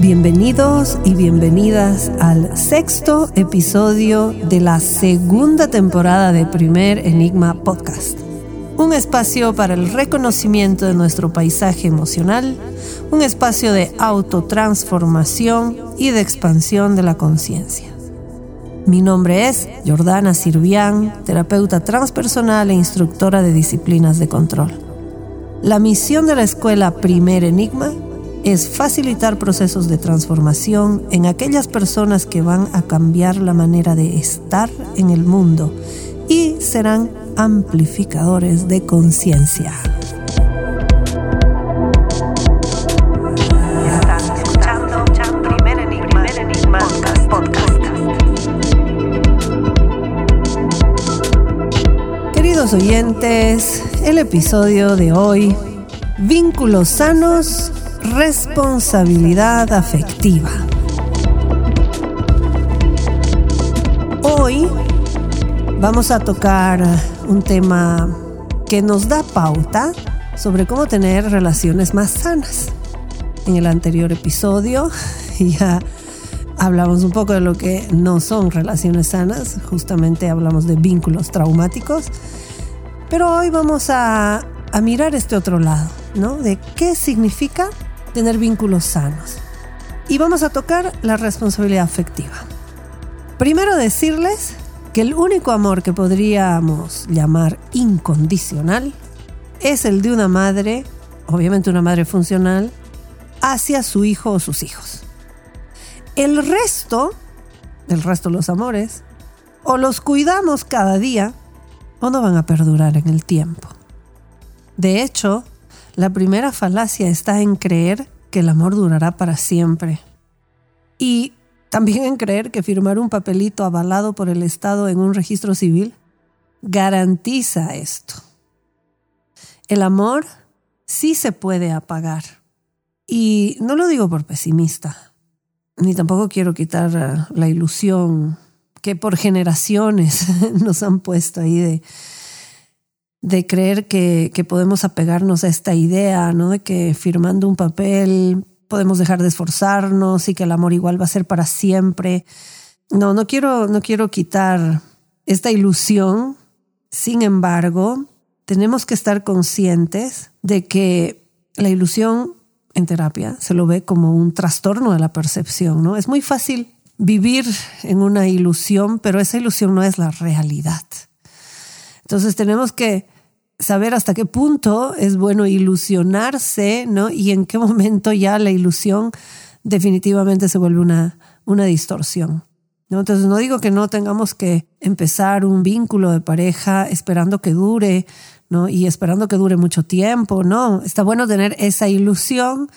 Bienvenidos y bienvenidas al sexto episodio de la segunda temporada de Primer Enigma Podcast. Un espacio para el reconocimiento de nuestro paisaje emocional, un espacio de autotransformación y de expansión de la conciencia. Mi nombre es Jordana Sirvián, terapeuta transpersonal e instructora de disciplinas de control. La misión de la escuela Primer Enigma es facilitar procesos de transformación en aquellas personas que van a cambiar la manera de estar en el mundo y serán amplificadores de conciencia. Queridos oyentes, el episodio de hoy, vínculos sanos responsabilidad afectiva. Hoy vamos a tocar un tema que nos da pauta sobre cómo tener relaciones más sanas. En el anterior episodio ya hablamos un poco de lo que no son relaciones sanas, justamente hablamos de vínculos traumáticos, pero hoy vamos a, a mirar este otro lado, ¿no? De qué significa tener vínculos sanos. Y vamos a tocar la responsabilidad afectiva. Primero decirles que el único amor que podríamos llamar incondicional es el de una madre, obviamente una madre funcional, hacia su hijo o sus hijos. El resto, el resto de los amores, o los cuidamos cada día o no van a perdurar en el tiempo. De hecho, la primera falacia está en creer que el amor durará para siempre. Y también en creer que firmar un papelito avalado por el Estado en un registro civil garantiza esto. El amor sí se puede apagar. Y no lo digo por pesimista, ni tampoco quiero quitar eh, la ilusión que por generaciones nos han puesto ahí de de creer que, podemos apegarnos a esta idea, ¿no? De que firmando un papel podemos dejar de esforzarnos y que el amor igual va a ser para siempre. No, no quiero, no quiero quitar esta ilusión. Sin embargo, tenemos que estar conscientes de que la ilusión en terapia se lo ve como un trastorno de la percepción, ¿no? Es muy fácil vivir en una ilusión, pero esa ilusión no es la realidad. Entonces tenemos que saber hasta qué punto es bueno ilusionarse, ¿no? Y en qué momento ya la ilusión definitivamente se vuelve una, una distorsión. ¿no? Entonces no digo que no tengamos que empezar un vínculo de pareja esperando que dure, ¿no? Y esperando que dure mucho tiempo, no. Está bueno tener esa ilusión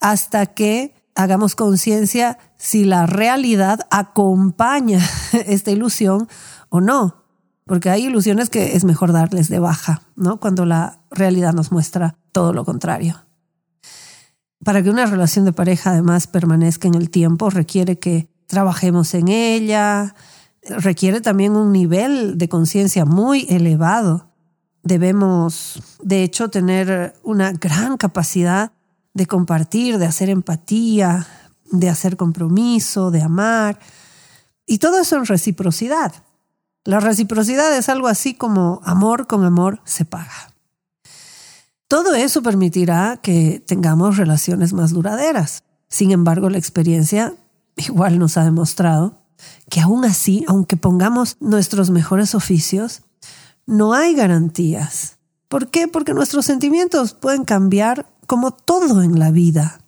hasta que hagamos conciencia si la realidad acompaña esta ilusión o no porque hay ilusiones que es mejor darles de baja, ¿no? Cuando la realidad nos muestra todo lo contrario. Para que una relación de pareja además permanezca en el tiempo requiere que trabajemos en ella, requiere también un nivel de conciencia muy elevado. Debemos, de hecho, tener una gran capacidad de compartir, de hacer empatía, de hacer compromiso, de amar. Y todo eso en reciprocidad. La reciprocidad es algo así como amor con amor se paga. Todo eso permitirá que tengamos relaciones más duraderas. Sin embargo, la experiencia igual nos ha demostrado que aún así, aunque pongamos nuestros mejores oficios, no hay garantías. ¿Por qué? Porque nuestros sentimientos pueden cambiar como todo en la vida.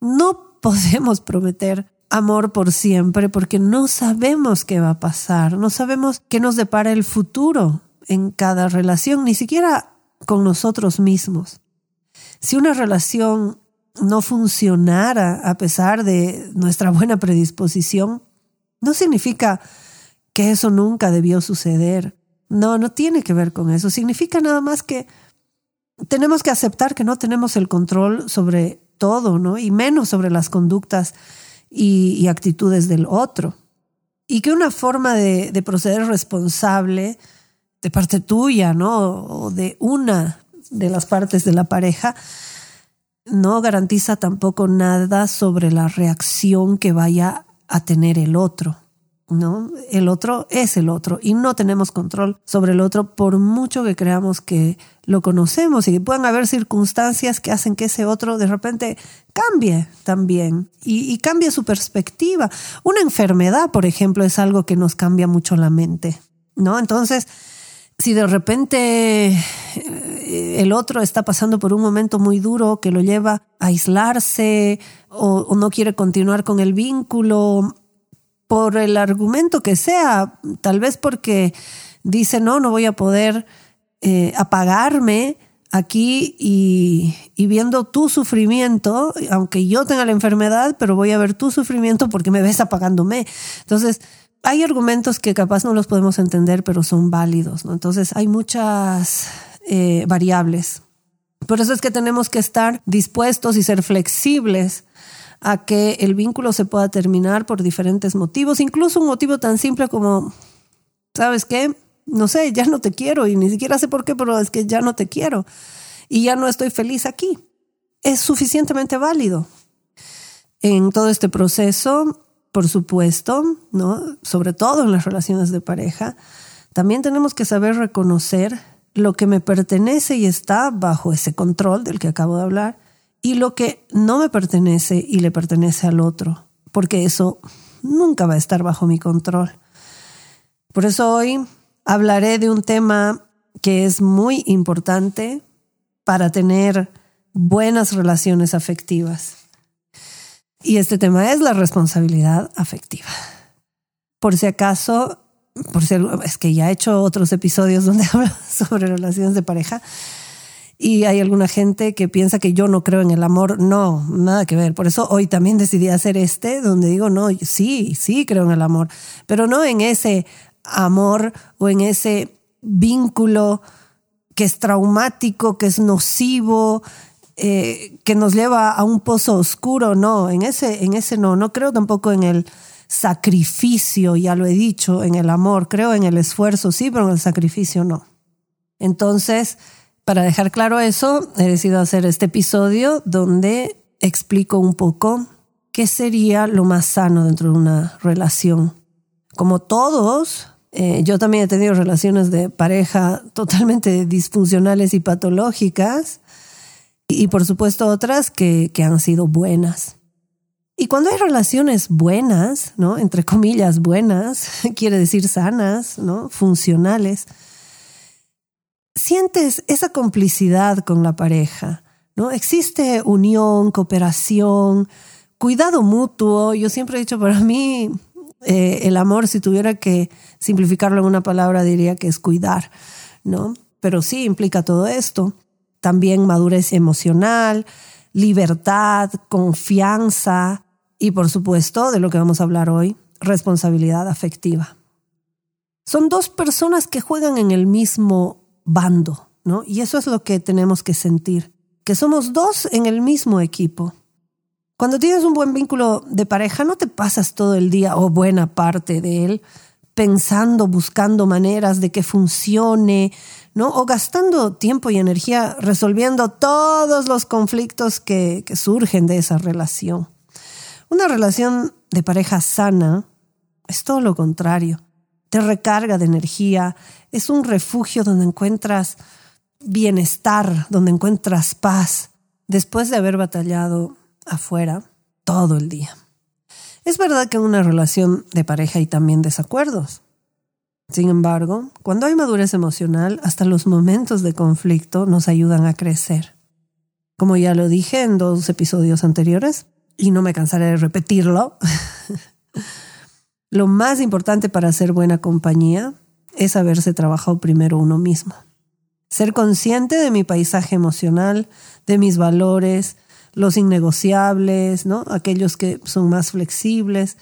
No podemos prometer amor por siempre porque no sabemos qué va a pasar, no sabemos qué nos depara el futuro en cada relación, ni siquiera con nosotros mismos. Si una relación no funcionara a pesar de nuestra buena predisposición, no significa que eso nunca debió suceder. No, no tiene que ver con eso. Significa nada más que tenemos que aceptar que no tenemos el control sobre todo, ¿no? Y menos sobre las conductas y, actitudes del otro. Y que una forma de, de, proceder responsable de parte tuya, ¿no? O de una de las partes de la pareja, no garantiza tampoco nada sobre la reacción que vaya a tener el otro. ¿No? El otro es el otro y no tenemos control sobre el otro por mucho que creamos que lo conocemos y pueden haber circunstancias que hacen que ese otro de repente cambie también y, y cambie su perspectiva. Una enfermedad, por ejemplo, es algo que nos cambia mucho la mente, ¿no? Entonces, si de repente eh, el otro está pasando por un momento muy duro que lo lleva a aislarse o, no quiere continuar con el vínculo, por el argumento que sea, tal vez porque dice, no, no voy a poder eh, apagarme aquí y, y, viendo tu sufrimiento, aunque yo tenga la enfermedad, pero voy a ver tu sufrimiento porque me ves apagándome. Entonces, hay argumentos que capaz no los podemos entender, pero son válidos, ¿no? Entonces hay muchas eh, variables. Por eso es que tenemos que estar dispuestos y ser flexibles a que el vínculo se pueda terminar por diferentes motivos, incluso un motivo tan simple como, ¿sabes qué? No sé, ya no te quiero y ni siquiera sé por qué, pero es que ya no te quiero y ya no estoy feliz aquí. Es suficientemente válido. En todo este proceso por supuesto, ¿no? Sobre todo en las relaciones de pareja, también tenemos que saber reconocer lo que me pertenece y está bajo ese control del que acabo de hablar y lo que no me pertenece y le pertenece al otro, porque eso nunca va a estar bajo mi control. Por eso hoy hablaré de un tema que es muy importante para tener buenas relaciones afectivas. Y este tema es la responsabilidad afectiva. Por si acaso, por si, es que ya he hecho otros episodios donde hablo sobre relaciones de pareja y hay alguna gente que piensa que yo no creo en el amor. No, nada que ver. Por eso hoy también decidí hacer este donde digo, no, sí, sí creo en el amor, pero no en ese amor o en ese vínculo que es traumático, que es nocivo, eh, que nos lleva a un pozo oscuro, no, en ese, en ese no, no creo tampoco en el sacrificio, ya lo he dicho, en el amor, creo en el esfuerzo, sí, pero en el sacrificio no. Entonces, para dejar claro eso, he decidido hacer este episodio donde explico un poco qué sería lo más sano dentro de una relación. Como todos, eh, yo también he tenido relaciones de pareja totalmente disfuncionales y patológicas y por supuesto otras que, que han sido buenas. Y cuando hay relaciones buenas, ¿no? Entre comillas buenas, quiere decir sanas, ¿no? Funcionales, sientes esa complicidad con la pareja, ¿no? Existe unión, cooperación, cuidado mutuo. Yo siempre he dicho, para mí, eh, el amor, si tuviera que simplificarlo en una palabra, diría que es cuidar, ¿no? Pero sí implica todo esto también madurez emocional, libertad, confianza y por supuesto, de lo que vamos a hablar hoy, responsabilidad afectiva. Son dos personas que juegan en el mismo bando, ¿no? Y eso es lo que tenemos que sentir, que somos dos en el mismo equipo. Cuando tienes un buen vínculo de pareja, no te pasas todo el día o buena parte de él pensando, buscando maneras de que funcione, ¿no? O gastando tiempo y energía resolviendo todos los conflictos que, que surgen de esa relación. Una relación de pareja sana es todo lo contrario. Te recarga de energía, es un refugio donde encuentras bienestar, donde encuentras paz, después de haber batallado afuera todo el día. Es verdad que en una relación de pareja hay también desacuerdos. Sin embargo, cuando hay madurez emocional, hasta los momentos de conflicto nos ayudan a crecer. Como ya lo dije en dos episodios anteriores, y no me cansaré de repetirlo, lo más importante para ser buena compañía es haberse trabajado primero uno mismo. Ser consciente de mi paisaje emocional, de mis valores, los innegociables, ¿no? Aquellos que son más flexibles.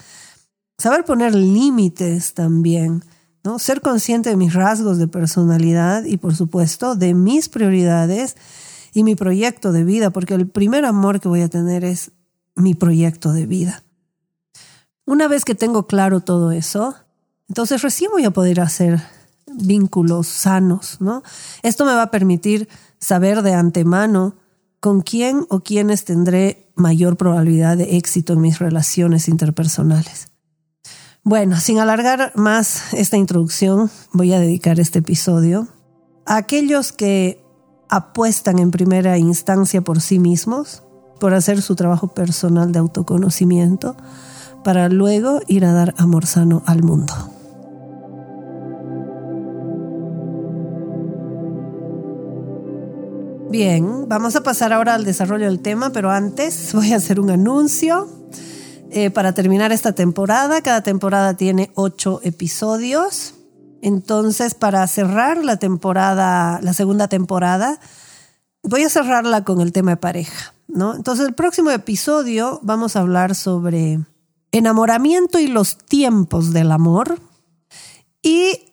Saber poner límites también, ¿no? Ser consciente de mis rasgos de personalidad y, por supuesto, de mis prioridades y mi proyecto de vida, porque el primer amor que voy a tener es mi proyecto de vida. Una vez que tengo claro todo eso, entonces recién voy a poder hacer vínculos sanos, ¿no? Esto me va a permitir saber de antemano con quién o quiénes tendré mayor probabilidad de éxito en mis relaciones interpersonales. Bueno, sin alargar más esta introducción, voy a dedicar este episodio a aquellos que apuestan en primera instancia por sí mismos, por hacer su trabajo personal de autoconocimiento, para luego ir a dar amor sano al mundo. Bien, vamos a pasar ahora al desarrollo del tema, pero antes voy a hacer un anuncio. Eh, para terminar esta temporada, cada temporada tiene ocho episodios. Entonces, para cerrar la temporada, la segunda temporada, voy a cerrarla con el tema de pareja, ¿no? Entonces, el próximo episodio vamos a hablar sobre enamoramiento y los tiempos del amor. Y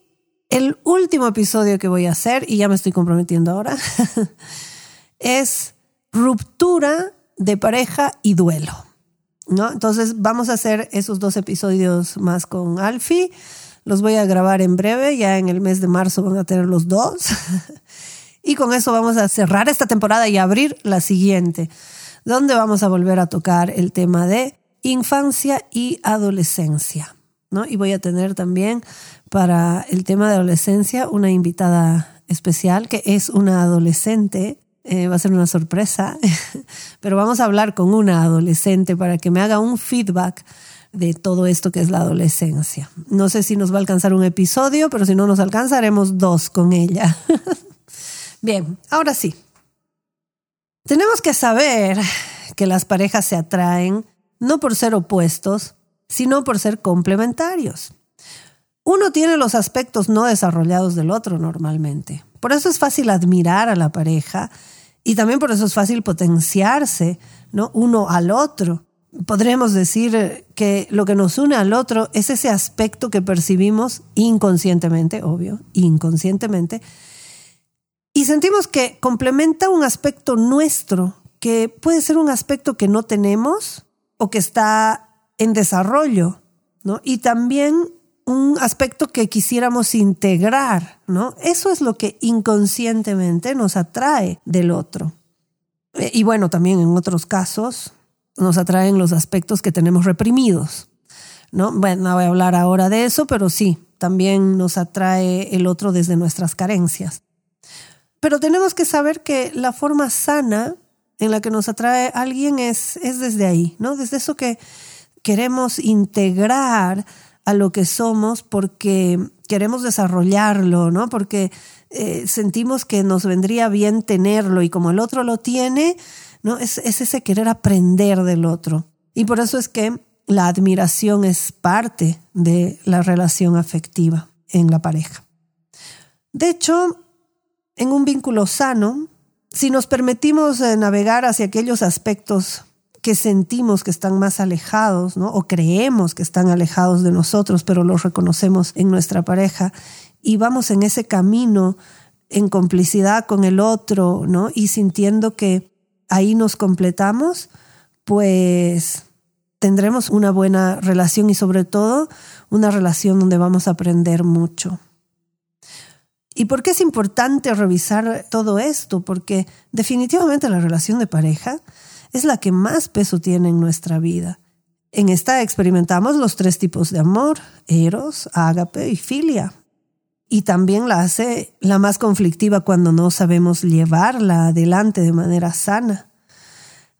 el último episodio que voy a hacer, y ya me estoy comprometiendo ahora, es ruptura de pareja y duelo. ¿no? Entonces vamos a hacer esos dos episodios más con Alfie. Los voy a grabar en breve, ya en el mes de marzo van a tener los dos. y con eso vamos a cerrar esta temporada y abrir la siguiente, donde vamos a volver a tocar el tema de infancia y adolescencia. ¿no? Y voy a tener también para el tema de adolescencia una invitada especial que es una adolescente eh, va a ser una sorpresa, pero vamos a hablar con una adolescente para que me haga un feedback de todo esto que es la adolescencia. No sé si nos va a alcanzar un episodio, pero si no nos alcanza, haremos dos con ella. Bien, ahora sí. Tenemos que saber que las parejas se atraen no por ser opuestos, sino por ser complementarios. Uno tiene los aspectos no desarrollados del otro normalmente. Por eso es fácil admirar a la pareja y también por eso es fácil potenciarse ¿no? uno al otro. Podremos decir que lo que nos une al otro es ese aspecto que percibimos inconscientemente, obvio, inconscientemente, y sentimos que complementa un aspecto nuestro, que puede ser un aspecto que no tenemos o que está en desarrollo, ¿no? Y también un aspecto que quisiéramos integrar, ¿no? Eso es lo que inconscientemente nos atrae del otro. Eh, y bueno, también en otros casos nos atraen los aspectos que tenemos reprimidos, ¿no? Bueno, no voy a hablar ahora de eso, pero sí, también nos atrae el otro desde nuestras carencias. Pero tenemos que saber que la forma sana en la que nos atrae alguien es, es desde ahí, ¿no? Desde eso que queremos integrar a lo que somos porque queremos desarrollarlo, ¿no? Porque eh, sentimos que nos vendría bien tenerlo y como el otro lo tiene, ¿no? Es, es ese querer aprender del otro. Y por eso es que la admiración es parte de la relación afectiva en la pareja. De hecho, en un vínculo sano, si nos permitimos eh, navegar hacia aquellos aspectos que sentimos que están más alejados, ¿no? O creemos que están alejados de nosotros, pero los reconocemos en nuestra pareja y vamos en ese camino en complicidad con el otro, ¿no? Y sintiendo que ahí nos completamos, pues tendremos una buena relación y sobre todo una relación donde vamos a aprender mucho. ¿Y por qué es importante revisar todo esto? Porque definitivamente la relación de pareja es la que más peso tiene en nuestra vida. En esta experimentamos los tres tipos de amor, eros, ágape y filia. Y también la hace la más conflictiva cuando no sabemos llevarla adelante de manera sana.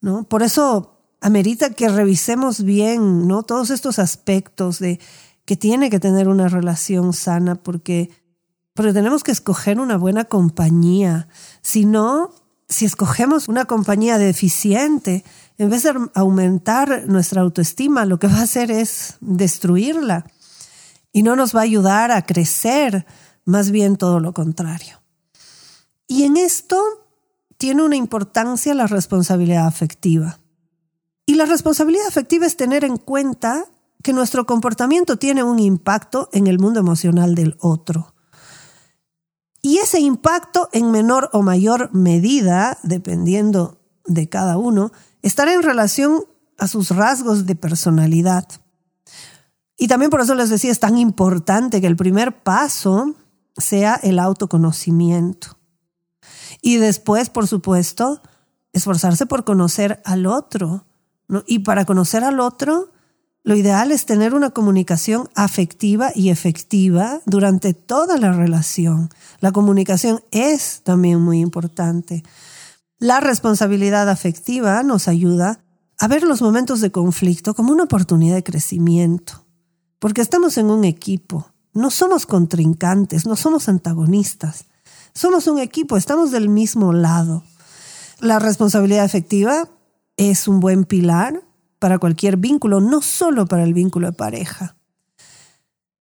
¿no? Por eso amerita que revisemos bien ¿no? todos estos aspectos de que tiene que tener una relación sana porque, porque tenemos que escoger una buena compañía. Si no, si escogemos una compañía deficiente, en vez de aumentar nuestra autoestima, lo que va a hacer es destruirla y no nos va a ayudar a crecer, más bien todo lo contrario. Y en esto tiene una importancia la responsabilidad afectiva. Y la responsabilidad afectiva es tener en cuenta que nuestro comportamiento tiene un impacto en el mundo emocional del otro. Y ese impacto en menor o mayor medida, dependiendo de cada uno, estará en relación a sus rasgos de personalidad. Y también por eso les decía, es tan importante que el primer paso sea el autoconocimiento. Y después, por supuesto, esforzarse por conocer al otro. Y para conocer al otro, lo ideal es tener una comunicación afectiva y efectiva durante toda la relación. La comunicación es también muy importante. La responsabilidad afectiva nos ayuda a ver los momentos de conflicto como una oportunidad de crecimiento, porque estamos en un equipo, no somos contrincantes, no somos antagonistas, somos un equipo, estamos del mismo lado. La responsabilidad afectiva es un buen pilar para cualquier vínculo, no solo para el vínculo de pareja.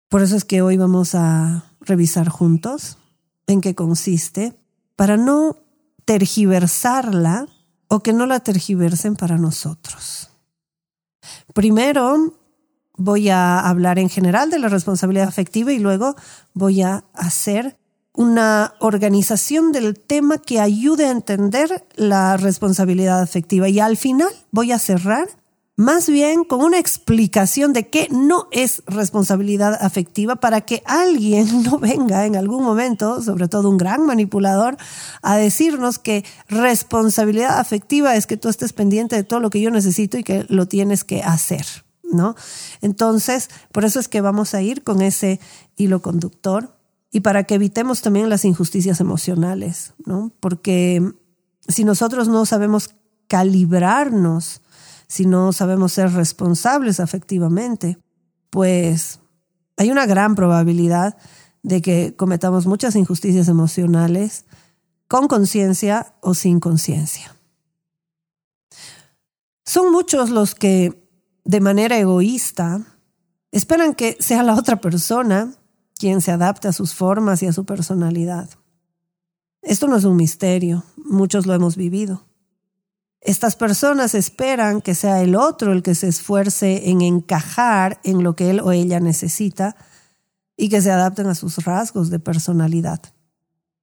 Por eso es que hoy vamos a revisar juntos en qué consiste, para no tergiversarla o que no la tergiversen para nosotros. Primero voy a hablar en general de la responsabilidad afectiva y luego voy a hacer una organización del tema que ayude a entender la responsabilidad afectiva. Y al final voy a cerrar más bien con una explicación de qué no es responsabilidad afectiva para que alguien no venga en algún momento, sobre todo un gran manipulador, a decirnos que responsabilidad afectiva es que tú estés pendiente de todo lo que yo necesito y que lo tienes que hacer, ¿no? Entonces, por eso es que vamos a ir con ese hilo conductor y para que evitemos también las injusticias emocionales, ¿no? Porque si nosotros no sabemos calibrarnos, si no sabemos ser responsables afectivamente, pues hay una gran probabilidad de que cometamos muchas injusticias emocionales con conciencia o sin conciencia. Son muchos los que de manera egoísta esperan que sea la otra persona quien se adapte a sus formas y a su personalidad. Esto no es un misterio, muchos lo hemos vivido. Estas personas esperan que sea el otro el que se esfuerce en encajar en lo que él o ella necesita y que se adapten a sus rasgos de personalidad.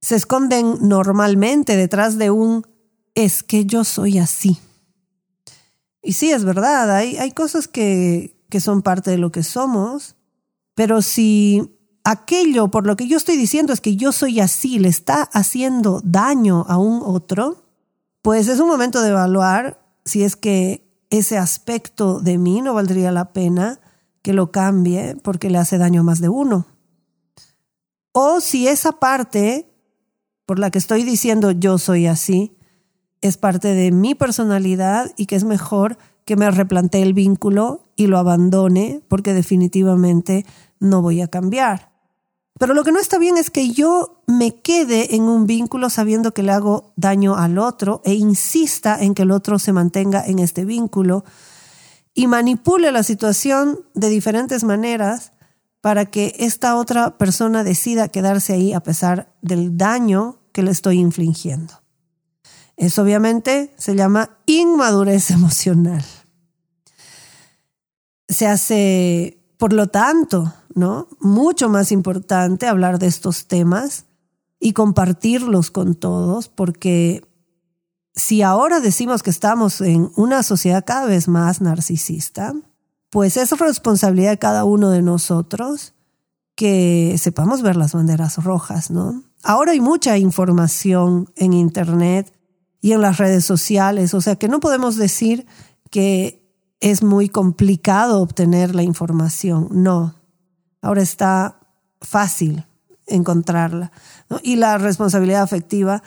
Se esconden normalmente detrás de un es que yo soy así. Y sí, es verdad, hay, hay cosas que, que son parte de lo que somos, pero si aquello por lo que yo estoy diciendo es que yo soy así, le está haciendo daño a un otro, pues es un momento de evaluar si es que ese aspecto de mí no valdría la pena que lo cambie porque le hace daño a más de uno. O si esa parte por la que estoy diciendo yo soy así es parte de mi personalidad y que es mejor que me replantee el vínculo y lo abandone porque definitivamente no voy a cambiar. Pero lo que no está bien es que yo me quede en un vínculo sabiendo que le hago daño al otro e insista en que el otro se mantenga en este vínculo y manipule la situación de diferentes maneras para que esta otra persona decida quedarse ahí a pesar del daño que le estoy infligiendo. Eso obviamente se llama inmadurez emocional. Se hace, por lo tanto, ¿no? Mucho más importante hablar de estos temas y compartirlos con todos, porque si ahora decimos que estamos en una sociedad cada vez más narcisista, pues es responsabilidad de cada uno de nosotros que sepamos ver las banderas rojas, ¿no? Ahora hay mucha información en Internet y en las redes sociales, o sea que no podemos decir que es muy complicado obtener la información, no, ahora está fácil encontrarla. Y la responsabilidad afectiva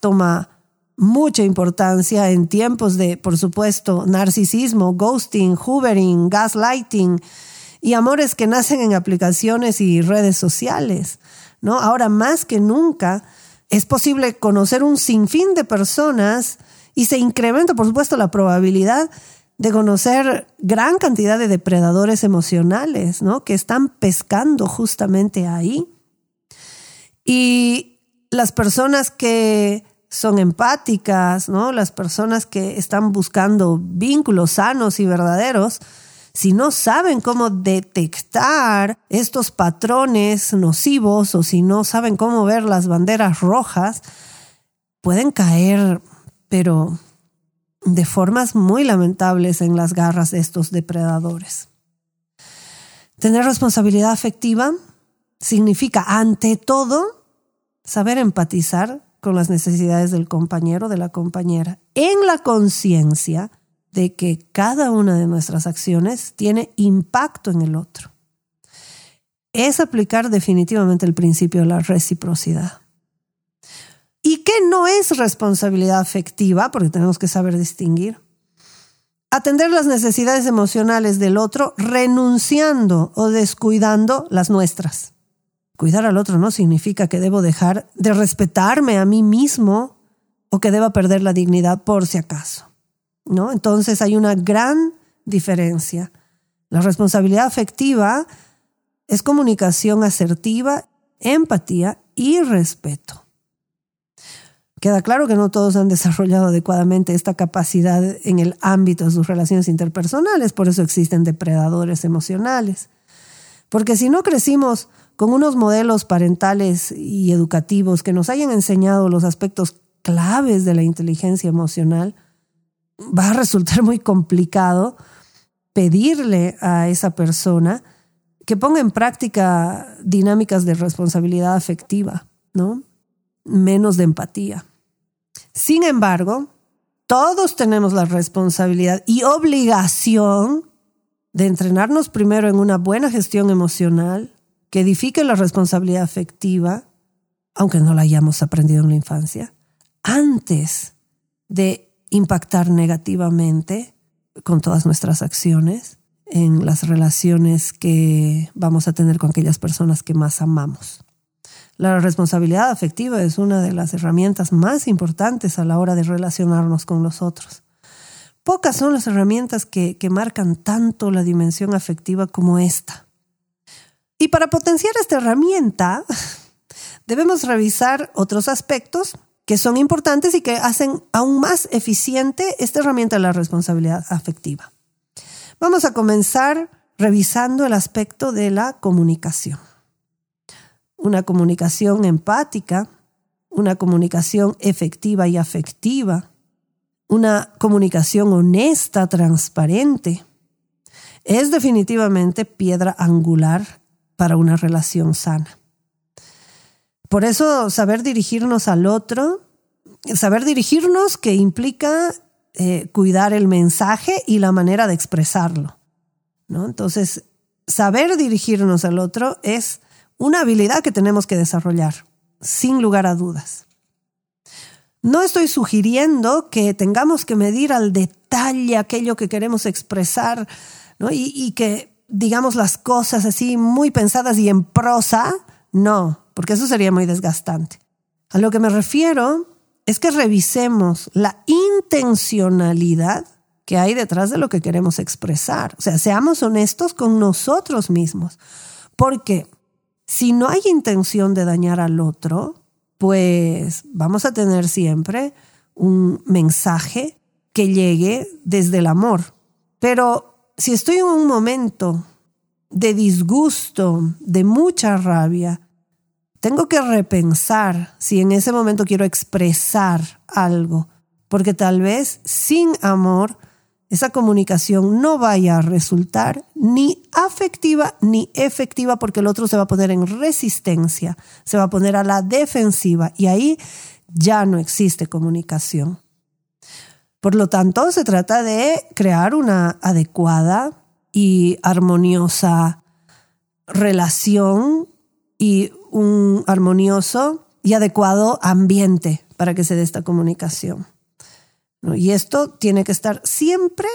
toma mucha importancia en tiempos de, por supuesto, narcisismo, ghosting, hoovering, gaslighting y amores que nacen en aplicaciones y redes sociales. ¿no? Ahora más que nunca es posible conocer un sinfín de personas y se incrementa, por supuesto, la probabilidad de conocer gran cantidad de depredadores emocionales, ¿no? Que están pescando justamente ahí. Y las personas que son empáticas, ¿no? Las personas que están buscando vínculos sanos y verdaderos, si no saben cómo detectar estos patrones nocivos o si no saben cómo ver las banderas rojas, pueden caer, pero de formas muy lamentables en las garras de estos depredadores. Tener responsabilidad afectiva significa, ante todo, saber empatizar con las necesidades del compañero, de la compañera, en la conciencia de que cada una de nuestras acciones tiene impacto en el otro. Es aplicar definitivamente el principio de la reciprocidad. ¿Y qué no es responsabilidad afectiva? Porque tenemos que saber distinguir. Atender las necesidades emocionales del otro renunciando o descuidando las nuestras. Cuidar al otro no significa que debo dejar de respetarme a mí mismo o que deba perder la dignidad por si acaso. ¿No? Entonces hay una gran diferencia. La responsabilidad afectiva es comunicación asertiva, empatía y respeto. Queda claro que no todos han desarrollado adecuadamente esta capacidad en el ámbito de sus relaciones interpersonales, por eso existen depredadores emocionales. Porque si no crecimos con unos modelos parentales y educativos que nos hayan enseñado los aspectos claves de la inteligencia emocional, va a resultar muy complicado pedirle a esa persona que ponga en práctica dinámicas de responsabilidad afectiva, ¿no? Menos de empatía. Sin embargo, todos tenemos la responsabilidad y obligación de entrenarnos primero en una buena gestión emocional, que edifique la responsabilidad afectiva, aunque no la hayamos aprendido en la infancia, antes de impactar negativamente con todas nuestras acciones en las relaciones que vamos a tener con aquellas personas que más amamos. La responsabilidad afectiva es una de las herramientas más importantes a la hora de relacionarnos con los otros. Pocas son las herramientas que, que marcan tanto la dimensión afectiva como esta. Y para potenciar esta herramienta, debemos revisar otros aspectos que son importantes y que hacen aún más eficiente esta herramienta de la responsabilidad afectiva. Vamos a comenzar revisando el aspecto de la comunicación una comunicación empática, una comunicación efectiva y afectiva, una comunicación honesta, transparente, es definitivamente piedra angular para una relación sana. Por eso saber dirigirnos al otro, saber dirigirnos que implica eh, cuidar el mensaje y la manera de expresarlo. ¿no? Entonces, saber dirigirnos al otro es una habilidad que tenemos que desarrollar, sin lugar a dudas. No estoy sugiriendo que tengamos que medir al detalle aquello que queremos expresar y, y que digamos las cosas así muy pensadas y en prosa, no, porque eso sería muy desgastante. A lo que me refiero es que revisemos la intencionalidad que hay detrás de lo que queremos expresar. O sea, seamos honestos con nosotros mismos. Porque si no hay intención de dañar al otro, pues vamos a tener siempre un mensaje que llegue desde el amor. Pero si estoy en un momento de disgusto, de mucha rabia, tengo que repensar si en ese momento quiero expresar algo, porque tal vez sin amor esa comunicación no vaya a resultar ni afectiva ni efectiva porque el otro se va a poner en resistencia, se va a poner a la defensiva y ahí ya no existe comunicación. Por lo tanto, se trata de crear una adecuada y armoniosa relación y un armonioso y adecuado ambiente para que se dé esta comunicación. Y esto tiene que estar siempre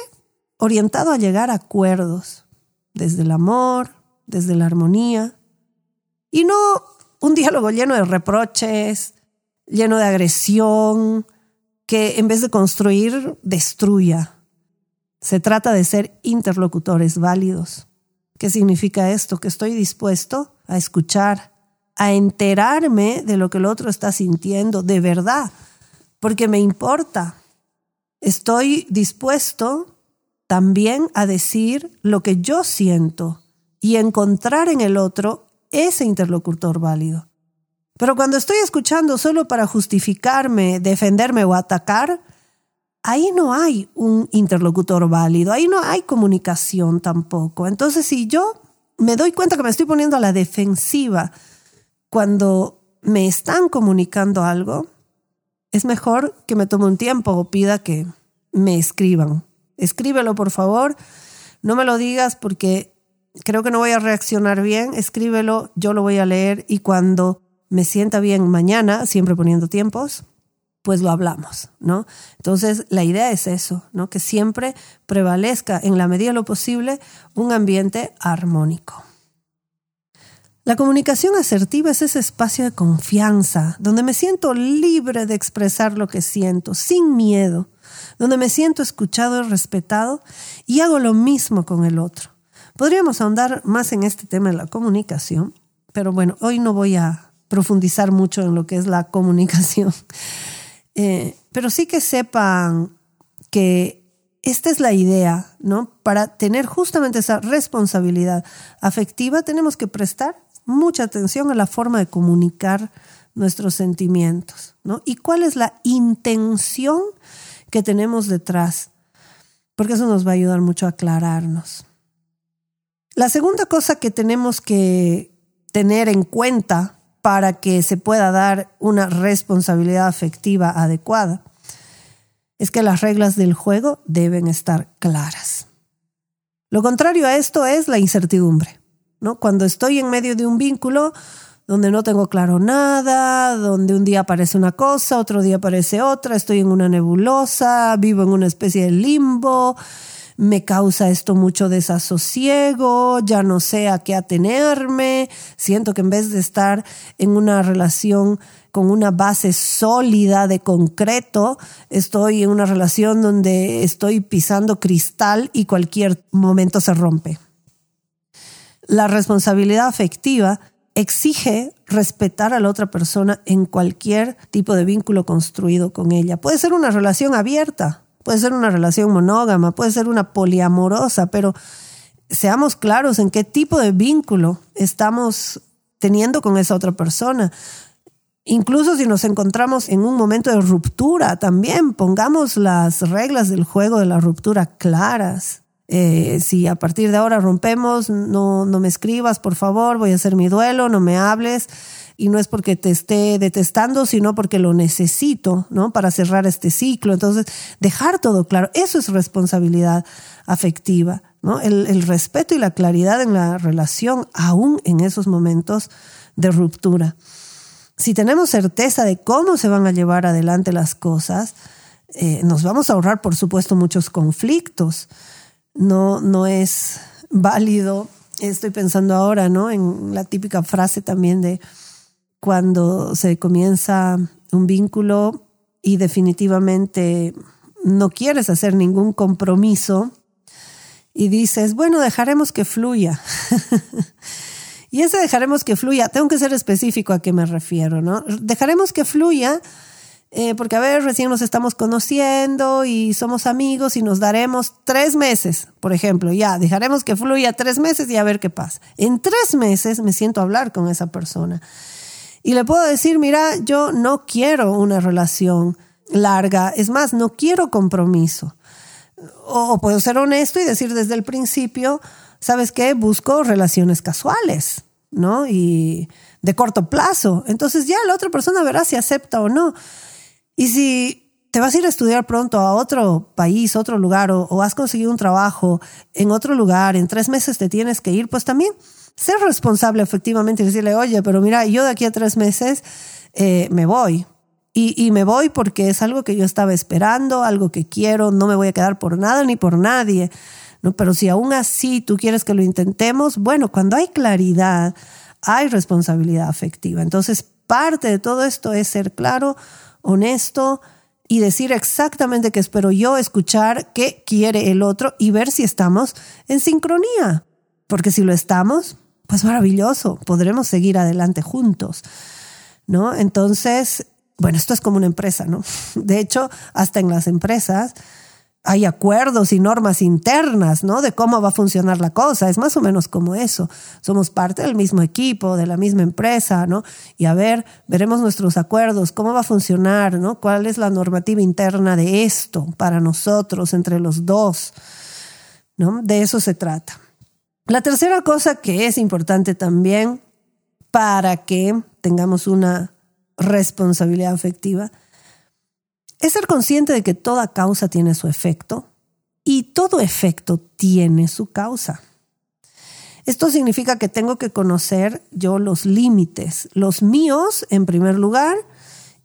orientado a llegar a acuerdos, desde el amor, desde la armonía, y no un diálogo lleno de reproches, lleno de agresión, que en vez de construir, destruya. Se trata de ser interlocutores válidos. ¿Qué significa esto? Que estoy dispuesto a escuchar, a enterarme de lo que el otro está sintiendo de verdad, porque me importa, Estoy dispuesto también a decir lo que yo siento y encontrar en el otro ese interlocutor válido. Pero cuando estoy escuchando solo para justificarme, defenderme o atacar, ahí no hay un interlocutor válido, ahí no hay comunicación tampoco. Entonces, si yo me doy cuenta que me estoy poniendo a la defensiva cuando me están comunicando algo, es mejor que me tome un tiempo o pida que me escriban. Escríbelo, por favor. No me lo digas porque creo que no voy a reaccionar bien. Escríbelo, yo lo voy a leer y cuando me sienta bien mañana, siempre poniendo tiempos, pues lo hablamos, ¿no? Entonces, la idea es eso, ¿no? Que siempre prevalezca en la medida de lo posible un ambiente armónico. La comunicación asertiva es ese espacio de confianza, donde me siento libre de expresar lo que siento, sin miedo, donde me siento escuchado y respetado y hago lo mismo con el otro. Podríamos ahondar más en este tema de la comunicación, pero bueno, hoy no voy a profundizar mucho en lo que es la comunicación. Eh, pero sí que sepan que esta es la idea, ¿no? Para tener justamente esa responsabilidad afectiva tenemos que prestar mucha atención a la forma de comunicar nuestros sentimientos, ¿no? Y cuál es la intención que tenemos detrás, porque eso nos va a ayudar mucho a aclararnos. La segunda cosa que tenemos que tener en cuenta para que se pueda dar una responsabilidad afectiva adecuada es que las reglas del juego deben estar claras. Lo contrario a esto es la incertidumbre. Cuando estoy en medio de un vínculo donde no tengo claro nada, donde un día aparece una cosa, otro día aparece otra, estoy en una nebulosa, vivo en una especie de limbo, me causa esto mucho desasosiego, ya no sé a qué atenerme, siento que en vez de estar en una relación con una base sólida de concreto, estoy en una relación donde estoy pisando cristal y cualquier momento se rompe. La responsabilidad afectiva exige respetar a la otra persona en cualquier tipo de vínculo construido con ella. Puede ser una relación abierta, puede ser una relación monógama, puede ser una poliamorosa, pero seamos claros en qué tipo de vínculo estamos teniendo con esa otra persona. Incluso si nos encontramos en un momento de ruptura, también pongamos las reglas del juego de la ruptura claras. Eh, si a partir de ahora rompemos, no, no me escribas, por favor, voy a hacer mi duelo, no me hables y no es porque te esté detestando, sino porque lo necesito, ¿no? Para cerrar este ciclo. Entonces, dejar todo claro, eso es responsabilidad afectiva, ¿no? El, respeto y la claridad en la relación, aún en esos momentos de ruptura. Si tenemos certeza de cómo se van a llevar adelante las cosas, eh, nos vamos a ahorrar, por supuesto, muchos conflictos. No, no es válido, estoy pensando ahora, ¿no? En la típica frase también de cuando se comienza un vínculo y definitivamente no quieres hacer ningún compromiso y dices, bueno, dejaremos que fluya. y ese dejaremos que fluya, tengo que ser específico a qué me refiero, ¿no? Dejaremos que fluya eh, porque a ver, recién nos estamos conociendo y somos amigos y nos daremos tres meses, por ejemplo, ya, dejaremos que fluya tres meses y a ver qué pasa. En tres meses me siento a hablar con esa persona y le puedo decir, mira, yo no quiero una relación larga, es más, no quiero compromiso. O, puedo ser honesto y decir desde el principio, ¿sabes qué? Busco relaciones casuales, ¿no? Y de corto plazo. Entonces ya la otra persona verá si acepta o no. Y si te vas a ir a estudiar pronto a otro país, otro lugar, o, o has conseguido un trabajo en otro lugar, en tres meses te tienes que ir, pues también ser responsable efectivamente y decirle, oye, pero mira, yo de aquí a tres meses eh, me voy. Y, y, me voy porque es algo que yo estaba esperando, algo que quiero, no me voy a quedar por nada ni por nadie. ¿no? Pero si aún así tú quieres que lo intentemos, bueno, cuando hay claridad, hay responsabilidad afectiva. Entonces, parte de todo esto es ser claro, honesto y decir exactamente qué espero yo, escuchar qué quiere el otro y ver si estamos en sincronía. Porque si lo estamos, pues maravilloso, podremos seguir adelante juntos, ¿no? Entonces, bueno, esto es como una empresa, ¿no? De hecho, hasta en las empresas hay acuerdos y normas internas, ¿no? De cómo va a funcionar la cosa. Es más o menos como eso. Somos parte del mismo equipo, de la misma empresa, ¿no? Y a ver, veremos nuestros acuerdos, cómo va a funcionar, ¿no? ¿Cuál es la normativa interna de esto para nosotros, entre los dos? ¿No? De eso se trata. La tercera cosa que es importante también para que tengamos una responsabilidad afectiva es ser consciente de que toda causa tiene su efecto y todo efecto tiene su causa. Esto significa que tengo que conocer yo los límites, los míos en primer lugar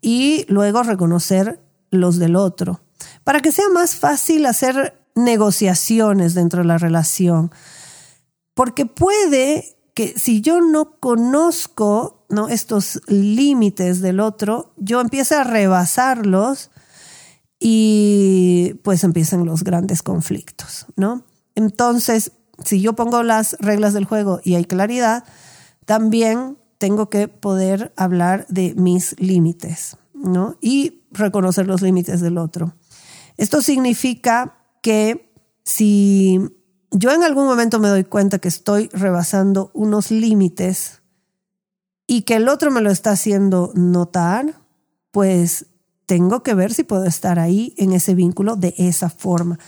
y luego reconocer los del otro, para que sea más fácil hacer negociaciones dentro de la relación. Porque puede que si yo no conozco ¿no? estos límites del otro, yo empiece a rebasarlos y pues empiezan los grandes conflictos, ¿no? Entonces, si yo pongo las reglas del juego y hay claridad, también tengo que poder hablar de mis límites, ¿no? Y reconocer los límites del otro. Esto significa que si yo en algún momento me doy cuenta que estoy rebasando unos límites y que el otro me lo está haciendo notar, pues tengo que ver si puedo estar ahí en ese vínculo de esa forma.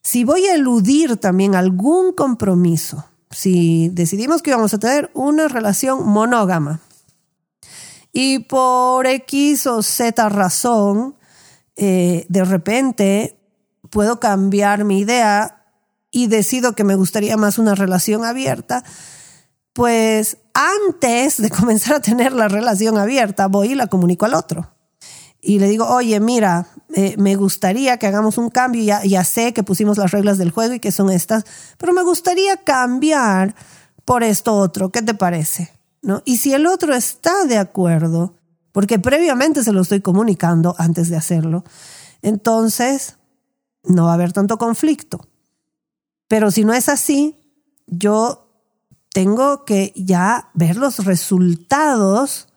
Si voy a eludir también algún compromiso, si decidimos que vamos a tener una relación monógama y por X o Z razón, eh, de repente puedo cambiar mi idea y decido que me gustaría más una relación abierta, pues antes de comenzar a tener la relación abierta, voy y la comunico al otro y le digo, oye, mira, eh, me gustaría que hagamos un cambio, ya, ya sé que pusimos las reglas del juego y que son estas, pero me gustaría cambiar por esto otro, ¿qué te parece? ¿No? Y si el otro está de acuerdo, porque previamente se lo estoy comunicando antes de hacerlo, entonces no va a haber tanto conflicto. Pero si no es así, yo tengo que ya ver los resultados,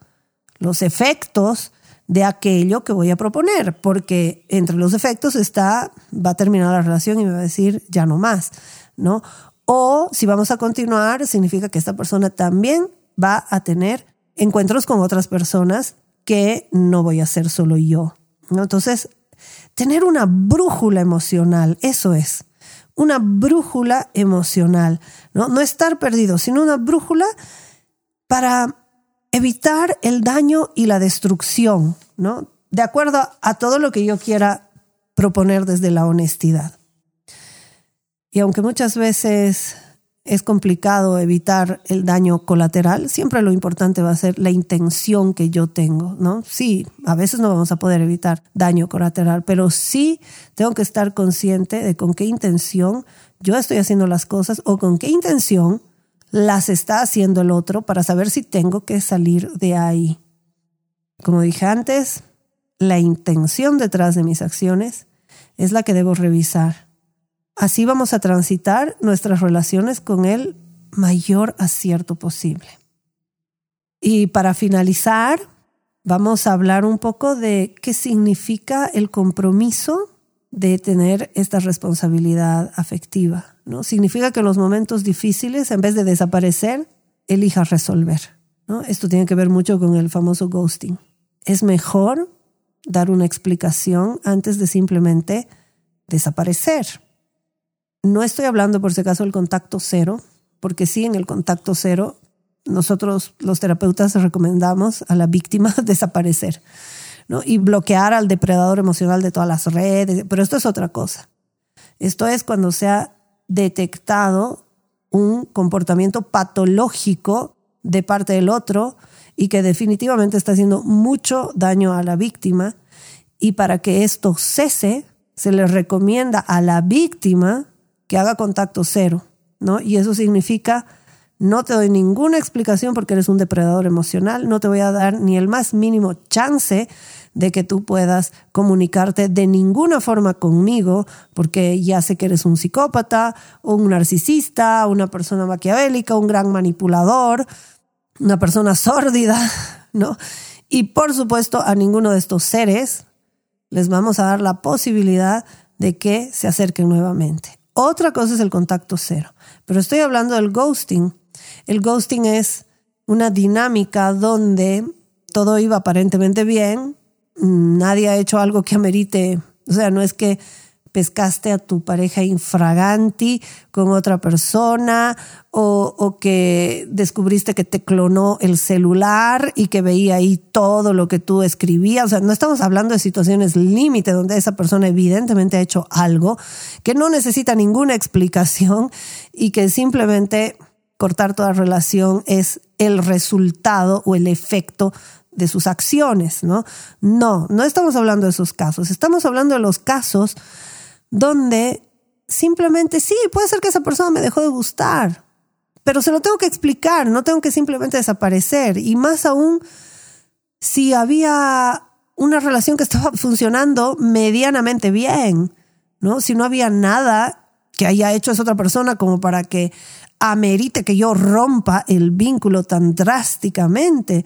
los efectos de aquello que voy a proponer, porque entre los efectos está, va a terminar la relación y me va a decir, ya no más, ¿no? O si vamos a continuar, significa que esta persona también va a tener encuentros con otras personas que no voy a hacer solo yo, ¿no? Entonces, tener una brújula emocional, eso es, una brújula emocional, ¿no? No estar perdido, sino una brújula para evitar el daño y la destrucción, ¿no? De acuerdo a todo lo que yo quiera proponer desde la honestidad. Y aunque muchas veces es complicado evitar el daño colateral, siempre lo importante va a ser la intención que yo tengo, ¿no? Sí, a veces no vamos a poder evitar daño colateral, pero sí tengo que estar consciente de con qué intención yo estoy haciendo las cosas o con qué intención las está haciendo el otro para saber si tengo que salir de ahí. Como dije antes, la intención detrás de mis acciones es la que debo revisar. Así vamos a transitar nuestras relaciones con el mayor acierto posible. Y para finalizar, vamos a hablar un poco de qué significa el compromiso de tener esta responsabilidad afectiva. ¿No? Significa que en los momentos difíciles, en vez de desaparecer, elija resolver. Esto tiene que ver mucho con el famoso ghosting. Es mejor dar una explicación antes de simplemente desaparecer. No estoy hablando por si acaso del contacto cero, porque sí, en el contacto cero, nosotros los terapeutas recomendamos a la víctima desaparecer ¿no? y bloquear al depredador emocional de todas las redes, pero esto es otra cosa. Esto es cuando se ha detectado un comportamiento patológico de parte del otro y que definitivamente está haciendo mucho daño a la víctima. Y para que esto cese, se le recomienda a la víctima que haga contacto cero, ¿no? Y eso significa no te doy ninguna explicación porque eres un depredador emocional, no te voy a dar ni el más mínimo chance de que tú puedas comunicarte de ninguna forma conmigo, porque ya sé que eres un psicópata, un narcisista, una persona maquiavélica, un gran manipulador, una persona sórdida, ¿no? Y por supuesto a ninguno de estos seres les vamos a dar la posibilidad de que se acerquen nuevamente. Otra cosa es el contacto cero, pero estoy hablando del ghosting. El ghosting es una dinámica donde todo iba aparentemente bien, nadie ha hecho algo que amerite, o sea, no es que pescaste a tu pareja infraganti con otra persona o, que descubriste que te clonó el celular y que veía ahí todo lo que tú escribías. O sea, no estamos hablando de situaciones límite donde esa persona evidentemente ha hecho algo que no necesita ninguna explicación y que simplemente cortar toda relación es el resultado o el efecto de sus acciones, ¿no? No, no estamos hablando de esos casos, estamos hablando de los casos donde simplemente sí, puede ser que esa persona me dejó de gustar, pero se lo tengo que explicar, no tengo que simplemente desaparecer. Y más aún, si había una relación que estaba funcionando medianamente bien, ¿no? Si no había nada que haya hecho esa otra persona como para que amerite que yo rompa el vínculo tan drásticamente.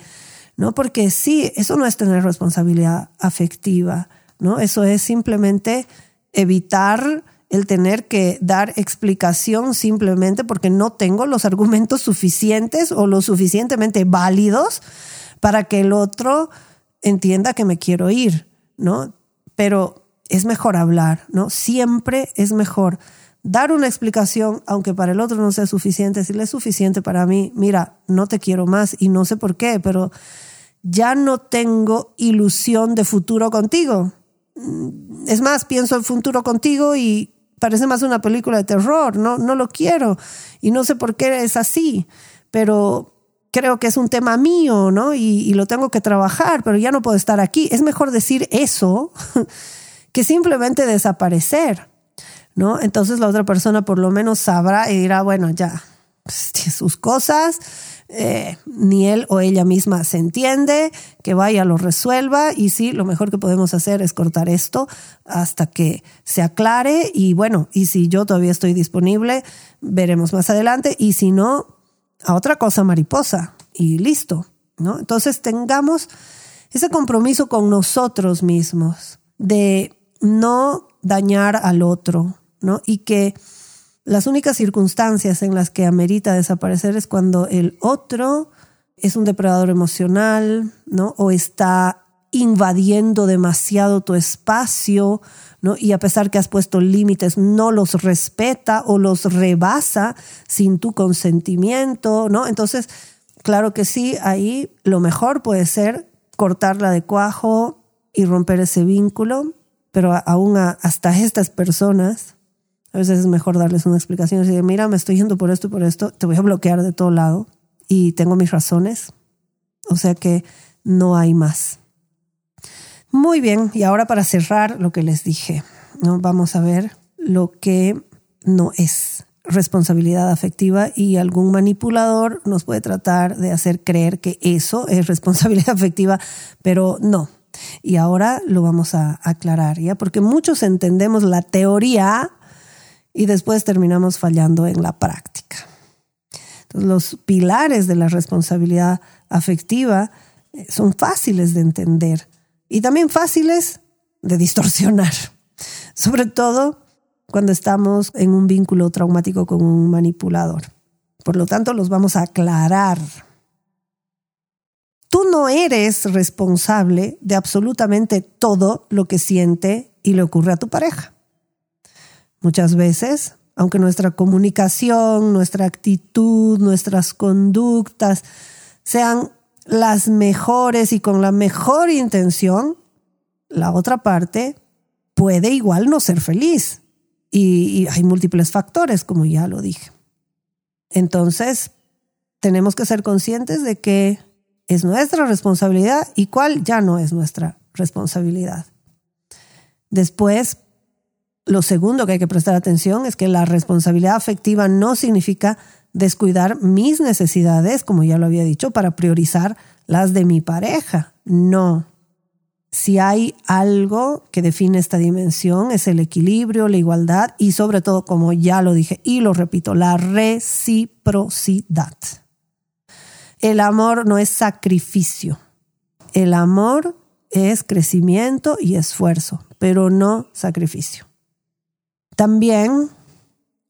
¿no? Porque sí, eso no es tener responsabilidad afectiva, ¿no? Eso es simplemente evitar el tener que dar explicación simplemente porque no tengo los argumentos suficientes o lo suficientemente válidos para que el otro entienda que me quiero ir, ¿no? Pero es mejor hablar, ¿no? Siempre es mejor dar una explicación, aunque para el otro no sea suficiente, si le es suficiente para mí, mira, no te quiero más y no sé por qué, pero ya no tengo ilusión de futuro contigo. Es más, pienso en futuro contigo y parece más una película de terror, no, no lo quiero y no sé por qué es así, pero creo que es un tema mío, ¿no? Y, y lo tengo que trabajar, pero ya no puedo estar aquí. Es mejor decir eso que simplemente desaparecer, ¿no? Entonces la otra persona por lo menos sabrá y dirá, bueno, ya, pues, sus cosas, eh, ni él o ella misma se entiende, que vaya, lo resuelva y sí, lo mejor que podemos hacer es cortar esto hasta que se aclare y bueno, y si yo todavía estoy disponible, veremos más adelante y si no, a otra cosa mariposa y listo, ¿no? Entonces tengamos ese compromiso con nosotros mismos de no dañar al otro, ¿no? Y que las únicas circunstancias en las que amerita desaparecer es cuando el otro es un depredador emocional, ¿no? O está invadiendo demasiado tu espacio, ¿no? Y a pesar que has puesto límites, no los respeta o los rebasa sin tu consentimiento, ¿no? Entonces, claro que sí, ahí lo mejor puede ser cortarla de cuajo y romper ese vínculo, pero aún hasta estas personas a veces es mejor darles una explicación y decir, mira, me estoy yendo por esto y por esto, te voy a bloquear de todo lado y tengo mis razones. O sea que no hay más. Muy bien, y ahora para cerrar lo que les dije, ¿no? vamos a ver lo que no es responsabilidad afectiva y algún manipulador nos puede tratar de hacer creer que eso es responsabilidad afectiva, pero no. Y ahora lo vamos a aclarar, ¿ya? Porque muchos entendemos la teoría y después terminamos fallando en la práctica. Los pilares de la responsabilidad afectiva eh, son fáciles de entender y también fáciles de distorsionar, sobre todo cuando estamos en un vínculo traumático con un manipulador. Por lo tanto, los vamos a aclarar. Tú no eres responsable de absolutamente todo lo que siente y le ocurre a tu pareja. Muchas veces, aunque nuestra comunicación, nuestra actitud, nuestras conductas sean las mejores y con la mejor intención, la otra parte puede igual no ser feliz. Y, hay múltiples factores, como ya lo dije. Entonces, tenemos que ser conscientes de que es nuestra responsabilidad y cuál ya no es nuestra responsabilidad. Después, lo segundo que hay que prestar atención es que la responsabilidad afectiva no significa descuidar mis necesidades, como ya lo había dicho, para priorizar las de mi pareja. No. Si hay algo que define esta dimensión es el equilibrio, la igualdad y sobre todo, como ya lo dije y lo repito, la reciprocidad. El amor no es sacrificio. El amor es crecimiento y esfuerzo, pero no sacrificio. También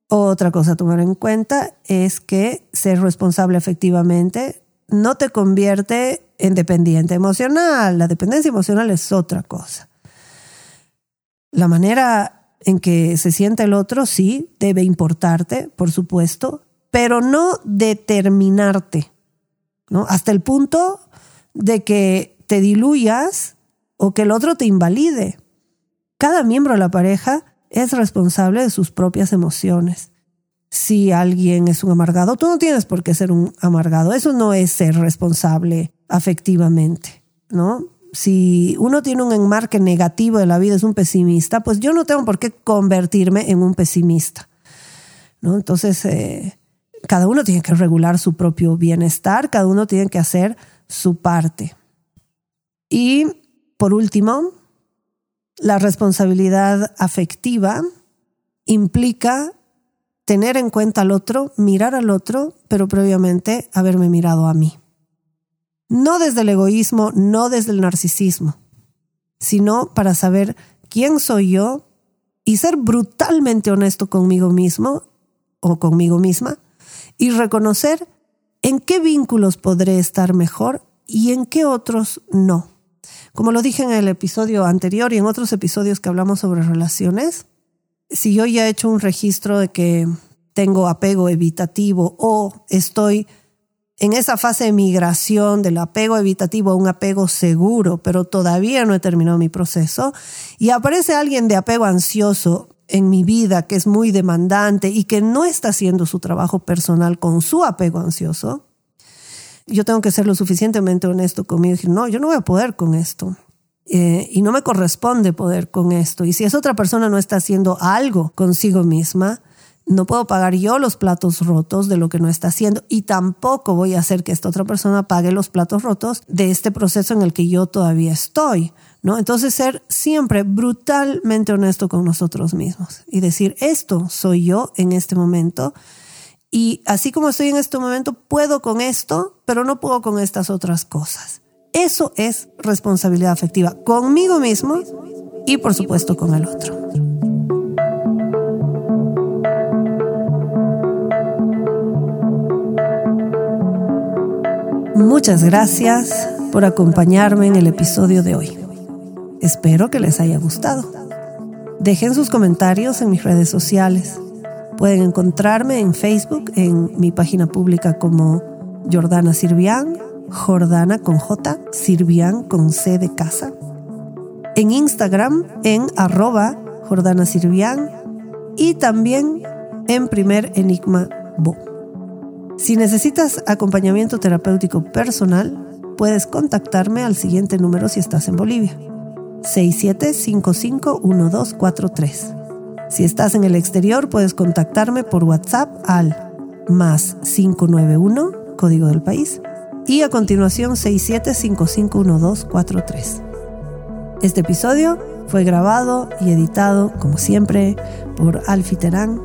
otra cosa a tomar en cuenta es que ser responsable efectivamente no te convierte en dependiente emocional. La dependencia emocional es otra cosa. La manera en que se sienta el otro, sí, debe importarte, por supuesto, pero no determinarte, ¿no? Hasta el punto de que te diluyas o que el otro te invalide. Cada miembro de la pareja es responsable de sus propias emociones. Si alguien es un amargado, tú no tienes por qué ser un amargado. Eso no es ser responsable afectivamente, ¿no? Si uno tiene un enmarque negativo de la vida, es un pesimista, pues yo no tengo por qué convertirme en un pesimista, ¿no? Entonces, eh, cada uno tiene que regular su propio bienestar, cada uno tiene que hacer su parte. Y por último, la responsabilidad afectiva implica tener en cuenta al otro, mirar al otro, pero previamente haberme mirado a mí. No desde el egoísmo, no desde el narcisismo, sino para saber quién soy yo y ser brutalmente honesto conmigo mismo o conmigo misma y reconocer en qué vínculos podré estar mejor y en qué otros no. Como lo dije en el episodio anterior y en otros episodios que hablamos sobre relaciones, si yo ya he hecho un registro de que tengo apego evitativo o estoy en esa fase de migración del apego evitativo a un apego seguro, pero todavía no he terminado mi proceso, y aparece alguien de apego ansioso en mi vida que es muy demandante y que no está haciendo su trabajo personal con su apego ansioso, yo tengo que ser lo suficientemente honesto conmigo y decir, no, yo no voy a poder con esto. Eh, y no me corresponde poder con esto. Y si esa otra persona no está haciendo algo consigo misma, no puedo pagar yo los platos rotos de lo que no está haciendo y tampoco voy a hacer que esta otra persona pague los platos rotos de este proceso en el que yo todavía estoy. ¿no? Entonces ser siempre brutalmente honesto con nosotros mismos y decir, esto soy yo en este momento y así como estoy en este momento, puedo con esto, pero no puedo con estas otras cosas. Eso es responsabilidad afectiva conmigo mismo y por supuesto con el otro. Muchas gracias por acompañarme en el episodio de hoy. Espero que les haya gustado. Dejen sus comentarios en mis redes sociales Pueden encontrarme en Facebook, en mi página pública como Jordana Sirvian, Jordana con J, Sirvian con C de casa. En Instagram en arroba Jordana Sirvian y también en Primer Enigma Bo. Si necesitas acompañamiento terapéutico personal, puedes contactarme al siguiente número si estás en Bolivia. 67551243. Si estás en el exterior, puedes contactarme por WhatsApp al más 591, código del país, y a continuación 67551243. Este episodio fue grabado y editado, como siempre, por Alfi Terán.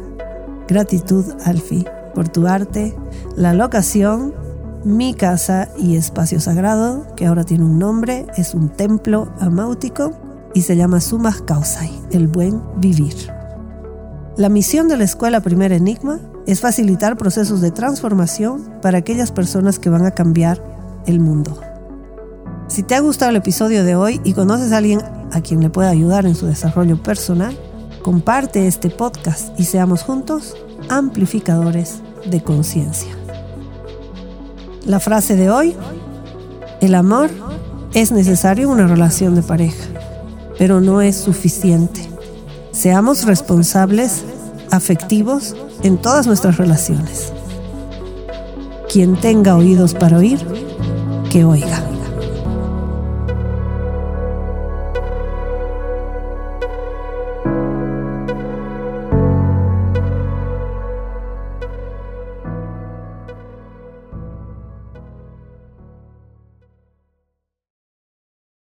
Gratitud, Alfi, por tu arte, la locación, mi casa y espacio sagrado, que ahora tiene un nombre, es un templo amáutico y se llama Sumas Kausai, el buen vivir. La misión de la Escuela Primer Enigma es facilitar procesos de transformación para aquellas personas que van a cambiar el mundo. Si te ha gustado el episodio de hoy y conoces a alguien a quien le pueda ayudar en su desarrollo personal, comparte este podcast y seamos juntos amplificadores de conciencia. La frase de hoy, el amor es necesario en una relación de pareja, pero no es suficiente. Seamos responsables, afectivos en todas nuestras relaciones. Quien tenga oídos para oír, que oiga.